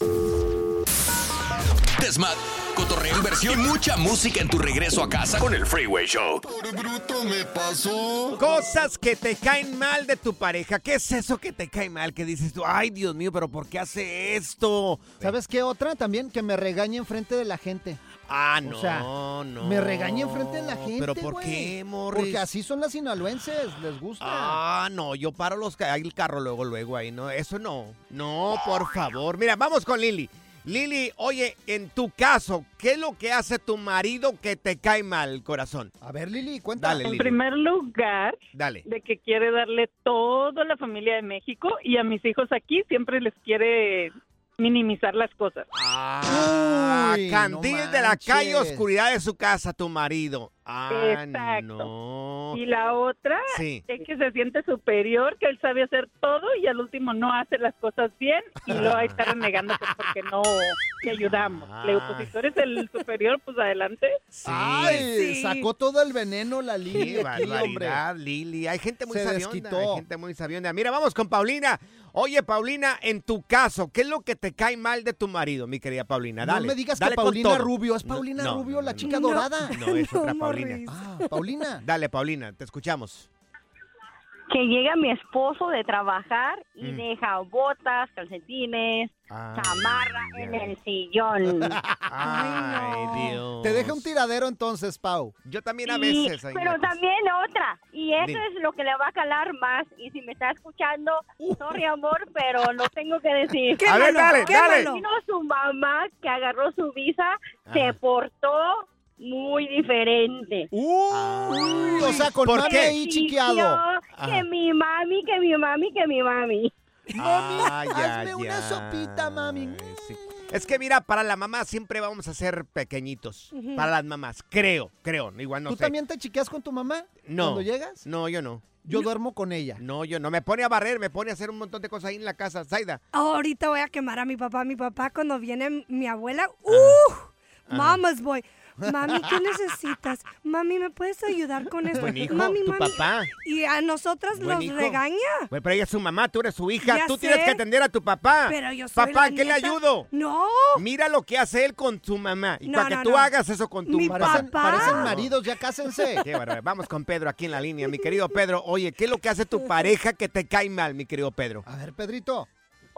Desmad, cotorreo, inversión y mucha música en tu regreso a casa con el Freeway Show. bruto me pasó. Cosas que te caen mal de tu pareja. ¿Qué es eso que te cae mal? Que dices tú, ay, Dios mío, pero ¿por qué hace esto? ¿Sabes qué otra? También que me regañe enfrente de la gente. Ah, O no, sea, no. Me regañe enfrente de la gente. ¿Pero por qué, Morris? Porque así son las sinaloenses, les gusta. Ah, no, yo paro los ca- el carro luego, luego ahí, no, eso no, no, por favor. Mira, vamos con Lili. Lili, oye, en tu caso, ¿qué es lo que hace tu marido que te cae mal, corazón? A ver, Lili, cuenta. Dale, En Lili. primer lugar, Dale. de que quiere darle todo a la familia de México y a mis hijos aquí siempre les quiere minimizar las cosas. Ah, Candil no de la calle, oscuridad de su casa, tu marido. Ah, Exacto. no. Y la otra Sí. es que se siente superior, que él sabe hacer todo y al último no hace las cosas bien y luego ahí está renegando que porque no le ayudamos. Le digo, pues si tú eres el superior, pues adelante. Ay, Sí. sacó todo el veneno la Lili Qué barbaridad, Lili. Hay gente muy Se sabionda. desquitó. Hay gente muy sabionda. Mira, vamos con Paulina. Oye, Paulina, en tu caso, ¿qué es lo que te cae mal de tu marido, mi querida Paulina? No Dale. me digas dale que Paulina. Rubio, es No, Paulina no, Rubio, la no, chica no. dorada. No, es otra No, Paulina. Ah, Paulina. Dale, Paulina, te escuchamos. Que llega mi esposo de trabajar y Mm. deja botas, calcetines, Ah, chamarra en el sillón. Ay, Dios. Te deja un tiradero entonces, Pau. Yo también a Y- veces. ahí pero también otra, y eso Dime. es lo que le va a calar más. Y si me está escuchando, sorry amor, pero lo tengo que decir. A ver, dale, dale. Vino su mamá que agarró su visa, se portó muy diferente. Uy, o sea, con ¿Por mami qué? ahí chiqueado. Que mi mami, que mi mami, que mi mami. Ah, ya, hazme una sopita, mami. Ay, sí. Es que mira, para la mamá siempre vamos a ser pequeñitos. Para las mamás, creo, creo. Igual no ¿Tú sé. también te chiqueas con tu mamá No. cuando llegas? No, yo no. Yo duermo con ella. No, yo no. Me pone a barrer, me pone a hacer un montón de cosas ahí en la casa. Zaida. Ahorita voy a quemar a mi papá. Mi papá cuando viene mi abuela, ¡uh! Mama's boy. Mami, ¿qué necesitas? Mami, ¿me puedes ayudar con esto? Buen hijo, mami, tu mami. papá. Y a nosotras Buen nos hijo. regaña. Güey, pero ella es su mamá, tú eres su hija. Ya tú tienes que atender a tu papá. Pero yo soy Papá, la ¿qué le nieta. ayudo? No. Mira lo que hace él con su mamá. Y No, para que no, tú no. hagas eso con tu Mi papá. Parecen, Papá. parecen maridos, ya cásense. Qué bárbaro. Vamos con Pedro aquí en la línea. Mi querido Pedro, oye, ¿qué es lo que hace tu pareja que te cae mal, mi querido Pedro? A ver, Pedrito.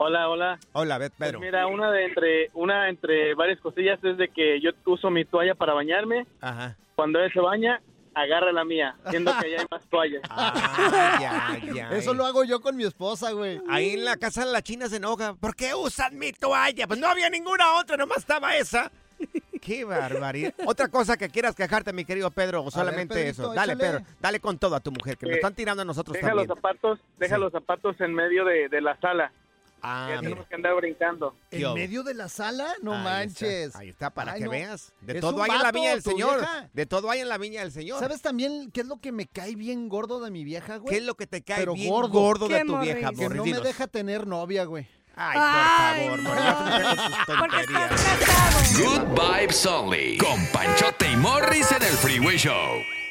Hola, hola. Hola, Beth, Pues Pedro. mira, una de entre una entre varias cosillas es de que yo uso mi toalla para bañarme. Ajá. Cuando él se baña, agarra la mía, siendo que ya hay más toallas. Ah, ya, ya. Eso lo hago yo con mi esposa, güey. Ahí en la casa de la china se enoja. ¿Por qué usan mi toalla? Pues no había ninguna otra, nomás estaba esa. Qué barbaridad. Otra cosa que quieras quejarte, mi querido Pedro, o solamente Pedrito, eso. Dale, échale. Pedro, dale con todo a tu mujer, que nos Eh, están tirando a nosotros Deja también. los zapatos, deja Sí. los zapatos en medio de, de la sala. Ah, ya tenemos que andar brincando. ¿Qué ¿En medio de la sala? No Ahí manches. Está, ahí está, para Ay, que no. veas. De Es todo un hay en la viña del tu Señor. vieja. De todo hay en la viña del Señor. ¿Sabes también qué es lo que me cae bien gordo de mi vieja, güey? ¿Qué es lo que te cae Pero bien gordo. gordo, de ¿Qué, tu Morris? vieja, Que no Morris? me Dinos. deja tener novia, güey. Ay, Ay, por favor, no. Morris, ya te metes tus Porque tonterías. estás casado. Good Vibes Only. Con Panchote y Morris en el Freeway Show.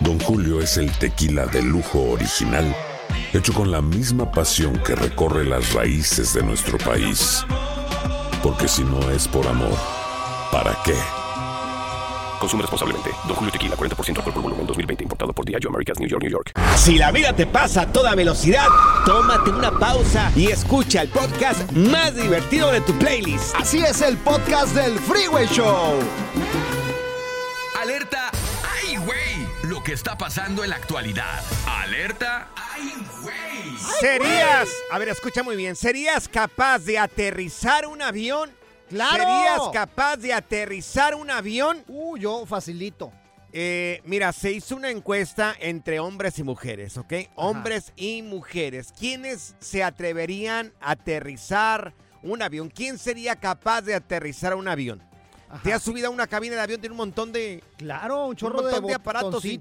Don Julio es el tequila de lujo original, hecho con la misma pasión que recorre las raíces de nuestro país. Porque si no es por amor, ¿para qué? Consume responsablemente. Don Julio Tequila, 40% alcohol por volumen, 2020. Importado por Diageo Americas, New York, New York. Si la vida te pasa a toda velocidad, tómate una pausa y escucha el podcast más divertido de tu playlist. Así es el podcast del Freeway Show. Lo que está pasando en la actualidad. Alerta, ¡ay, güey! ¿Serías, a ver, escucha muy bien, ¿serías capaz de aterrizar un avión? ¡Claro! ¿Serías capaz de aterrizar un avión? Uh, yo facilito. Eh, mira, se hizo una encuesta entre hombres y mujeres, ¿ok? Hombres y mujeres. ¿Quiénes se atreverían a aterrizar un avión? ¿Quién sería capaz de aterrizar un avión? ¿Te has subido a una cabina de avión? Tiene un montón de... Claro, un chorro de, montón de aparatos. y-.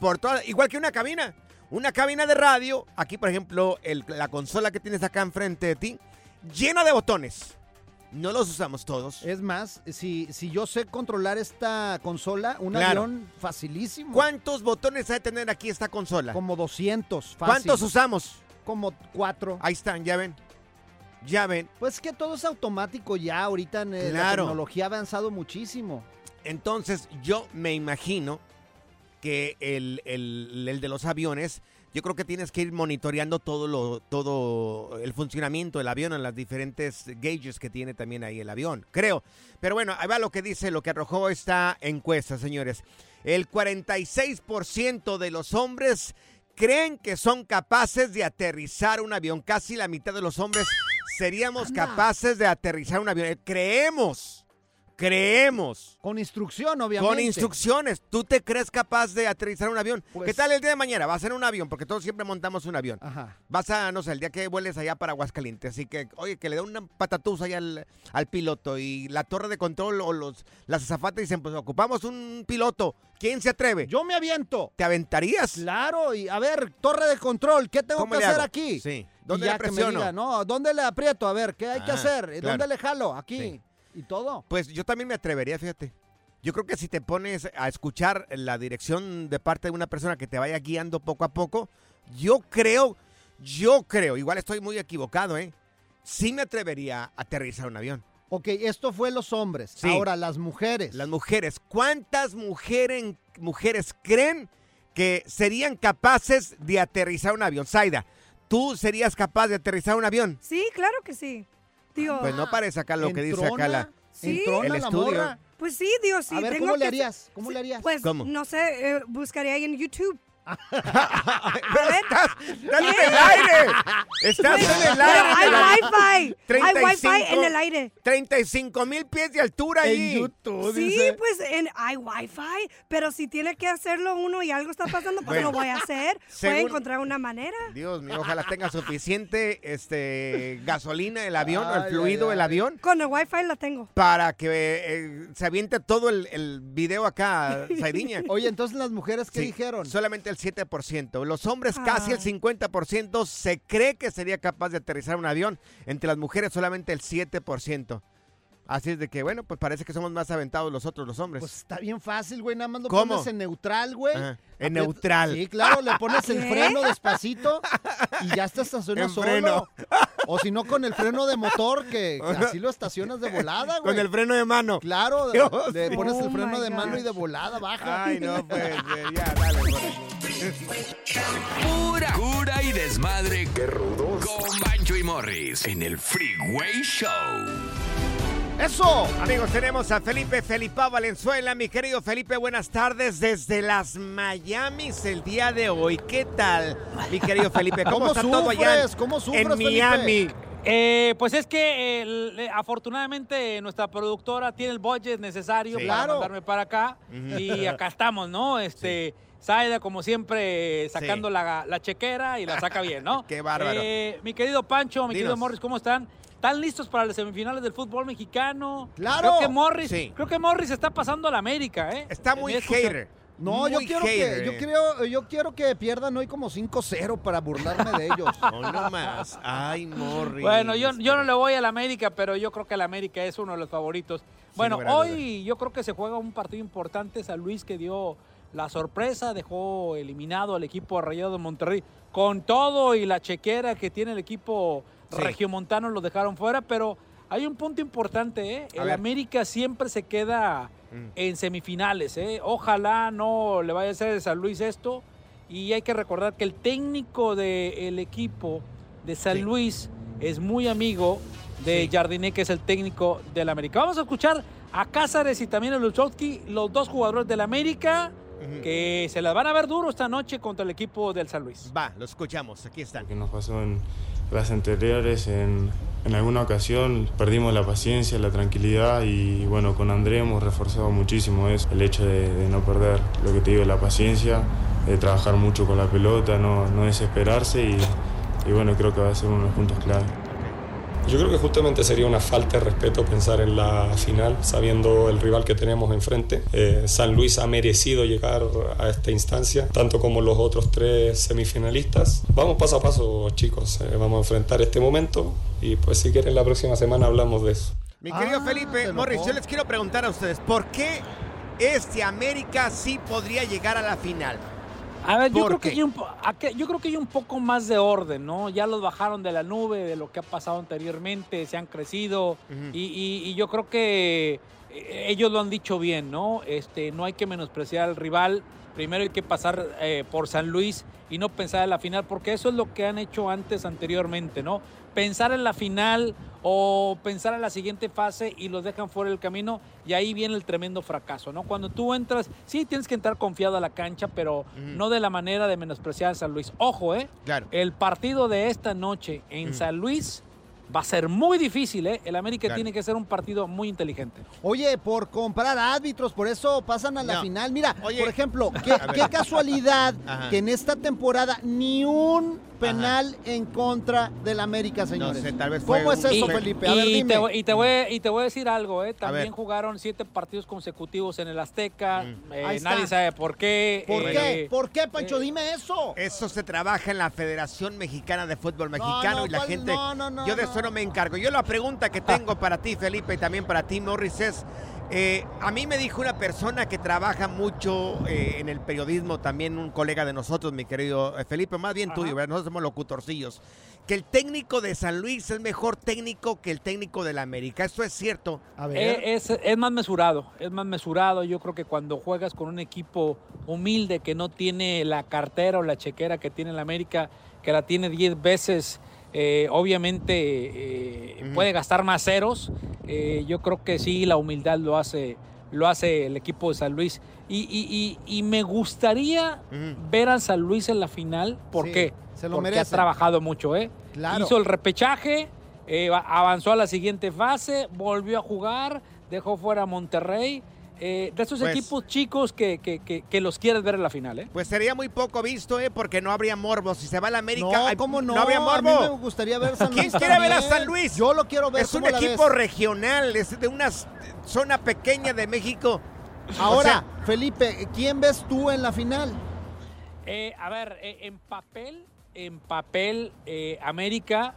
Por toda- igual que una cabina. Una cabina de radio. Aquí, por ejemplo, el- la consola que tienes acá enfrente de ti, llena de botones. No los usamos todos. Es más, si, si yo sé controlar esta consola, un Claro. avión facilísimo. ¿Cuántos botones hay de tener aquí esta consola? Como 200, fácil. ¿Cuántos usamos? Como cuatro. Ahí están, ya ven. Ya ven. Pues que todo es automático ya, ahorita en, eh, la tecnología ha avanzado muchísimo. Entonces, yo me imagino que el, el- el de los aviones, yo creo que tienes que ir monitoreando todo lo, todo el funcionamiento del avión en las diferentes gauges que tiene también ahí el avión, creo. Pero bueno, ahí va lo que dice, lo que arrojó esta encuesta, señores. El 46% de los hombres creen que son capaces de aterrizar un avión. Casi la mitad de los hombres seríamos capaces de aterrizar un avión. Eh, Creemos. Creemos. Con instrucción, obviamente. Con instrucciones. ¿Tú te crees capaz de aterrizar un avión? ¿Qué tal el día de mañana? Vas en un avión, porque todos siempre montamos un avión. Ajá. Vas a, no sé, el día que vueles allá para Aguascalientes. Así que, oye, que le da una patatús allá al, al piloto y la torre de control o los, las azafatas dicen, pues ocupamos un piloto. ¿Quién se atreve? Yo me aviento. ¿Te aventarías? Claro, y a ver, torre de control, ¿qué tengo ¿Cómo que hacer hago? aquí? Sí. Y ¿Dónde ya le que me presiono? diga, no, ¿dónde le aprieto? A ver, ¿qué hay que Ah, hacer? claro. ¿Dónde le jalo? Aquí. Sí. Y todo. Pues yo también me atrevería, fíjate. Yo creo que si te pones a escuchar la dirección de parte de una persona que te vaya guiando poco a poco, yo creo, yo creo, igual estoy muy equivocado, ¿eh? Sí me atrevería a aterrizar un avión. Ok, esto fue los hombres. Sí. Ahora, las mujeres. Las mujeres, ¿cuántas mujeres, mujeres creen que serían capaces de aterrizar un avión? Zaida, ¿tú serías capaz de aterrizar un avión? Sí, claro que sí. Digo, Pues no parece acá lo que dice acá la, Sí. el estudio. Pues sí, Dios, sí. A ver, tengo ¿cómo le que- harías? ¿Cómo le harías? Pues, ¿Cómo? no sé, eh, buscaría ahí en YouTube. Pero estás, estás en el aire. Estás en el aire. hay wifi. Hay wifi en el aire. 35 mil pies de altura ahí. Sí, pues en, hay wifi, pero si tiene que hacerlo uno y algo está pasando, pues Bueno. lo voy a hacer. Voy a encontrar una manera. Dios mío, ojalá tenga suficiente este, gasolina el avión, el fluido ay, el ay. avión, Con el wifi la tengo. para que eh, se aviente todo el, el video acá, Saidiña. Oye, entonces las mujeres, ¿qué Sí, dijeron? Solamente el 7%. Los hombres casi el Ah. 50% se cree que sería capaz de aterrizar un avión. Entre las mujeres solamente el 7%. Así es de que, bueno, pues parece que somos más aventados los otros, los hombres. Pues está bien fácil, güey. Nada más lo ¿Cómo? pones en neutral, güey. Ajá, en neutral. Sí, claro, le pones el ¿Qué? freno despacito y ya te estaciona En solo. freno. O si no, con el freno de motor, que así lo estacionas de volada, güey. Con el freno de mano. Claro, Dios le pones el freno Oh de my mano y de volada baja. Ay, no, pues, ya, dale. Pura cura y desmadre. Qué rudos. Con Bancho y Morris en el Freeway Show. ¡Eso! Amigos, tenemos a Felipe Felipao Valenzuela. Mi querido Felipe, buenas tardes desde las Miamis el día de hoy. ¿Qué tal, mi querido Felipe? ¿Cómo, ¿Cómo está todo allá? ¿Cómo sufres, en Felipe? Eh, pues es que eh, le- afortunadamente nuestra productora tiene el budget necesario Sí. para Claro. mandarme para acá y acá estamos, ¿no? Este, Saida como siempre sacando Sí. la, la chequera y la saca bien, ¿no? Qué bárbaro. Eh, mi querido Pancho, mi querido. Morris, ¿cómo están? ¿Están listos para las semifinales del fútbol mexicano? ¡Claro! Creo que Morris, Sí. creo que Morris está pasando a la América, ¿eh? Está muy hater. No, yo quiero, que, yo, quiero, yo quiero que pierdan hoy como 5-0 para burlarme de ellos. No, no más. Ay, Morris. Bueno, yo, yo no le voy a la América, pero yo creo que el América es uno de los favoritos. Bueno, hoy yo creo que se juega un partido importante. San Luis que dio la sorpresa, dejó eliminado al equipo Rayado de Monterrey con todo y la chequera que tiene el equipo Sí. regiomontano lo dejaron fuera, pero hay un punto importante, ¿eh? A El ver. América siempre se queda Mm. en semifinales, ¿eh? Ojalá no le vaya a hacer de San Luis esto. Y hay que recordar que el técnico del equipo de San Luis es muy amigo de Jardiné, que es el técnico del América. Vamos a escuchar a Cázares y también a Luchowski, los dos jugadores del América, que se las van a ver duro esta noche contra el equipo del San Luis. Va, lo escuchamos. Aquí están. que nos pasó en las anteriores, en, alguna ocasión perdimos la paciencia, la tranquilidad y bueno, con André hemos reforzado muchísimo eso, el hecho de, de no perder, lo que te digo, la paciencia, de trabajar mucho con la pelota, no, no desesperarse y, y bueno, creo que va a ser uno de los puntos clave. Yo creo que justamente sería una falta de respeto pensar en la final sabiendo el rival que tenemos enfrente. Eh, San Luis ha merecido llegar a esta instancia, tanto como los otros tres semifinalistas. Vamos paso a paso, chicos. Eh, vamos a enfrentar este momento y pues si quieren la próxima semana hablamos de eso. Mi querido Ah, Felipe, Morris, yo les quiero preguntar a ustedes, ¿por qué este América sí podría llegar a la final? A ver, yo ¿Por creo, que hay un, yo creo que hay un poco más de orden, ¿no? Ya los bajaron de la nube, de lo que ha pasado anteriormente, se han crecido y, y- y yo creo que eh, ellos lo han dicho bien, ¿no? Este, no hay que menospreciar al rival, primero hay que pasar eh, por San Luis y no pensar en la final, porque eso es lo que han hecho antes, anteriormente, ¿no? Pensar en la final o pensar en la siguiente fase y los dejan fuera del camino y ahí viene el tremendo fracaso, ¿no? Cuando tú entras, sí tienes que entrar confiado a la cancha, pero no de la manera de menospreciar a San Luis. Ojo, ¿eh? Claro. El partido de esta noche en San Luis va a ser muy difícil, ¿eh? El América Claro. tiene que ser un partido muy inteligente. Oye, por comprar árbitros, por eso pasan a la No. final. Mira, Oye. por ejemplo, qué, casualidad Ajá. que en esta temporada ni un penal en contra del América, señores. sé, tal vez fue ¿Cómo es eso, Y- Felipe? A ver, y, dime. te, voy- y, te voy, y te voy a decir algo, ¿eh? También ver. jugaron siete partidos consecutivos en el Azteca. eh, Ahí está. nadie sabe por qué. ¿Por eh, qué? ¿Por qué, Pancho? Dime eso. Eso se trabaja en la Federación Mexicana de Fútbol Mexicano no, y la ¿cuál? gente... No, no, no, yo de no. eso no me encargo. Yo la pregunta que tengo para ti, Felipe, y también para ti, Morris, es... eh, a mí me dijo una persona que trabaja mucho eh, en el periodismo, también un colega de nosotros, mi querido eh, Felipe, más bien tuyo, ¿verdad? nosotros somos locutorcillos, que el técnico de San Luis es mejor técnico que el técnico de la América. ¿Eso es cierto? A Eh, Es, es más mesurado, es más mesurado. Yo creo que cuando juegas con un equipo humilde que no tiene la cartera o la chequera que tiene el América, que la tiene 10 veces, eh, obviamente eh, puede gastar más ceros. Eh, yo creo que sí, la humildad lo hace, lo hace el equipo de San Luis. Y, y- y- y me gustaría ver a San Luis en la final. ¿Por Sí, qué? se lo Porque ha merecen. trabajado mucho, ¿eh? Claro. Hizo el repechaje, va- avanzó a la siguiente fase, volvió a jugar, dejó fuera a Monterrey. Eh, de esos Pues- equipos chicos que, que- que- que los quieres ver en la final, ¿eh? Pues sería muy poco visto, ¿eh? Porque no habría morbo. Si se va a la América, No, ay, ¿cómo no? habría A mí morbo. me gustaría ver San ¿Quién Luis quiere ver a. San Luis? Yo lo quiero ver. Es un ¿cómo la equipo ves? regional, es de una zona pequeña de México. Ahora, O sea, Felipe, ¿quién ves tú en la final? Eh, a ver, eh, en papel, en papel, eh, América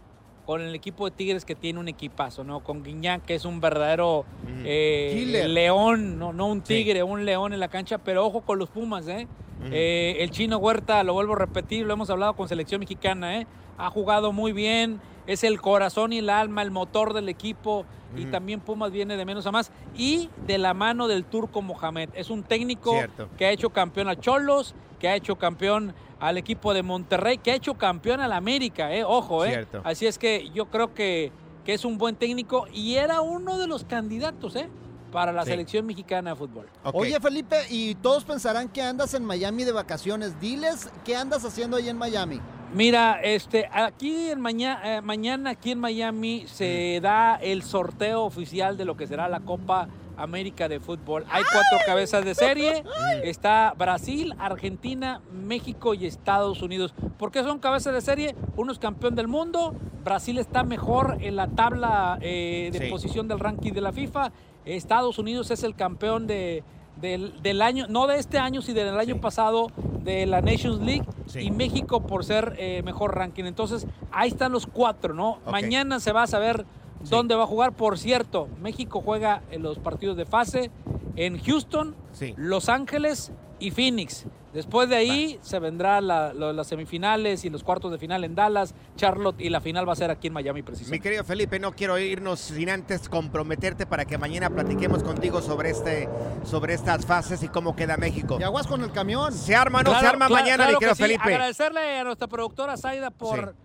con el equipo de Tigres que tiene un equipazo, ¿no? Con Guiñán, que es un verdadero eh, león, no, no un tigre, un león en la cancha, pero ojo con los Pumas, ¿eh? Eh, el chino Huerta, lo vuelvo a repetir, lo hemos hablado con selección mexicana, ¿eh? Ha jugado muy bien, es el corazón y el alma, el motor del equipo. Y también Pumas viene de menos a más. Y de la mano del turco Mohamed. Es un técnico Cierto. que ha hecho campeón a Cholos, que ha hecho campeón al equipo de Monterrey, que ha hecho campeón al América, ¿eh? Ojo, ¿eh? Cierto. Así es que yo creo que, que es un buen técnico y era uno de los candidatos, ¿eh? Para la Sí. selección mexicana de fútbol. Oye, Felipe, y todos pensarán que andas en Miami de vacaciones. Diles qué andas haciendo ahí en Miami. Mira, este, aquí en mañana, mañana aquí en Miami se da el sorteo oficial de lo que será la Copa América de Fútbol. Hay cuatro cabezas de serie. Está Brasil, Argentina, México y Estados Unidos. ¿Por qué son cabezas de serie? Uno es campeón del mundo. Brasil está mejor en la tabla eh, de Sí. posición del ranking de la FIFA. Estados Unidos es el campeón de, del, del año, no de este año, sino del año pasado de la Nations League y México por ser eh, mejor ranking. Entonces, ahí están los cuatro, ¿no? Mañana se va a saber dónde va a jugar. Por cierto, México juega en los partidos de fase en Houston, Los Ángeles y Phoenix. Después de ahí se vendrán la- lo- las semifinales y los cuartos de final en Dallas, Charlotte y la final va a ser aquí en Miami Mi precisamente. querido Felipe, no quiero irnos sin antes comprometerte para que mañana platiquemos contigo sobre este, sobre estas fases y cómo queda México. Y aguas con el camión. Se arma, no se arma claro, mañana, claro mi querido que sí. Felipe. Agradecerle a nuestra productora Zaida por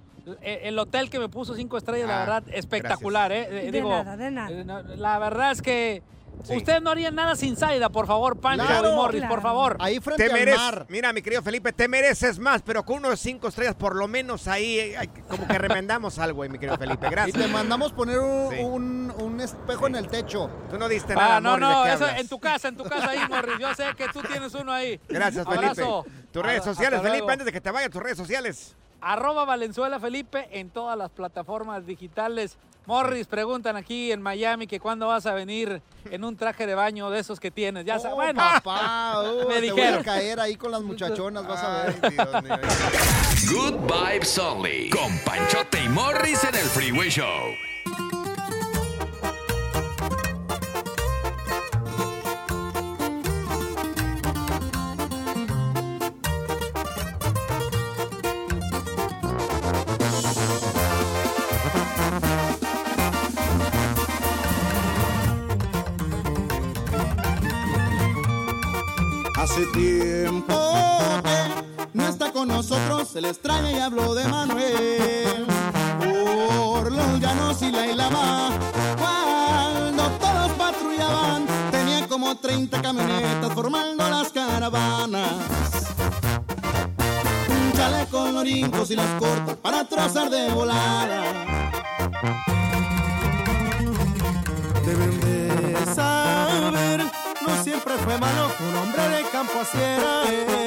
el hotel que me puso cinco estrellas, la Ah, verdad, espectacular, ¿eh? Eh, De digo, nada, de nada. eh, la verdad es que ustedes no harían nada sin Zaida, por favor, Pancho Claro. y Morris, por favor. Ahí Te mereces, mira, mi querido Felipe, te mereces más, pero con unos cinco estrellas, por lo menos ahí, eh, como que remendamos algo, eh, mi querido Felipe. Y Gracias. te mandamos poner un, Sí. un- un espejo en el techo. Tú no diste nada, Ah, no, Morris, no, ¿de qué eso hablas? en tu casa, en tu casa ahí, Morris. Yo sé que tú tienes uno ahí. Gracias, Felipe. Abrazo. Tus redes sociales. Felipe, antes de que te vayas, tus redes sociales. Arroba Valenzuela Felipe en todas las plataformas digitales. Morris, preguntan aquí en Miami que cuándo vas a venir en un traje de baño de esos que tienes. Ya sabes, Oh, bueno, papá, uh, me te voy a dijeron. caer ahí con las muchachonas, vas a ver. Good Vibes Only. Con Panchote y Morris en el Freeway Show. Se le extraña y hablo de Manuel. Por los llanos y la ilama, cuando todos patrullaban, tenían como 30 camionetas formando las caravanas. Un chaleco con orincos y las cortas para trozar de volada. Deben de saber, no siempre fue malo, un hombre de campo así era él.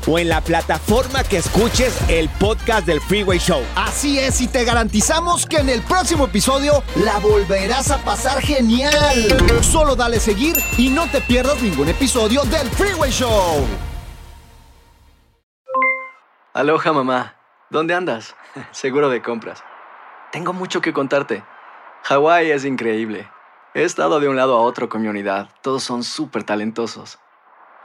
o en la plataforma que escuches el podcast del Freeway Show. Así es, y te garantizamos que en el próximo episodio la volverás a pasar genial. Solo dale seguir y no te pierdas ningún episodio del Freeway Show. Aloha mamá, ¿dónde andas? Seguro de compras. Tengo mucho que contarte. Hawái es increíble. He estado de un lado a otro con mi unidad. Todos son súper talentosos.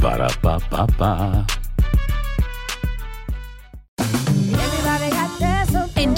Para,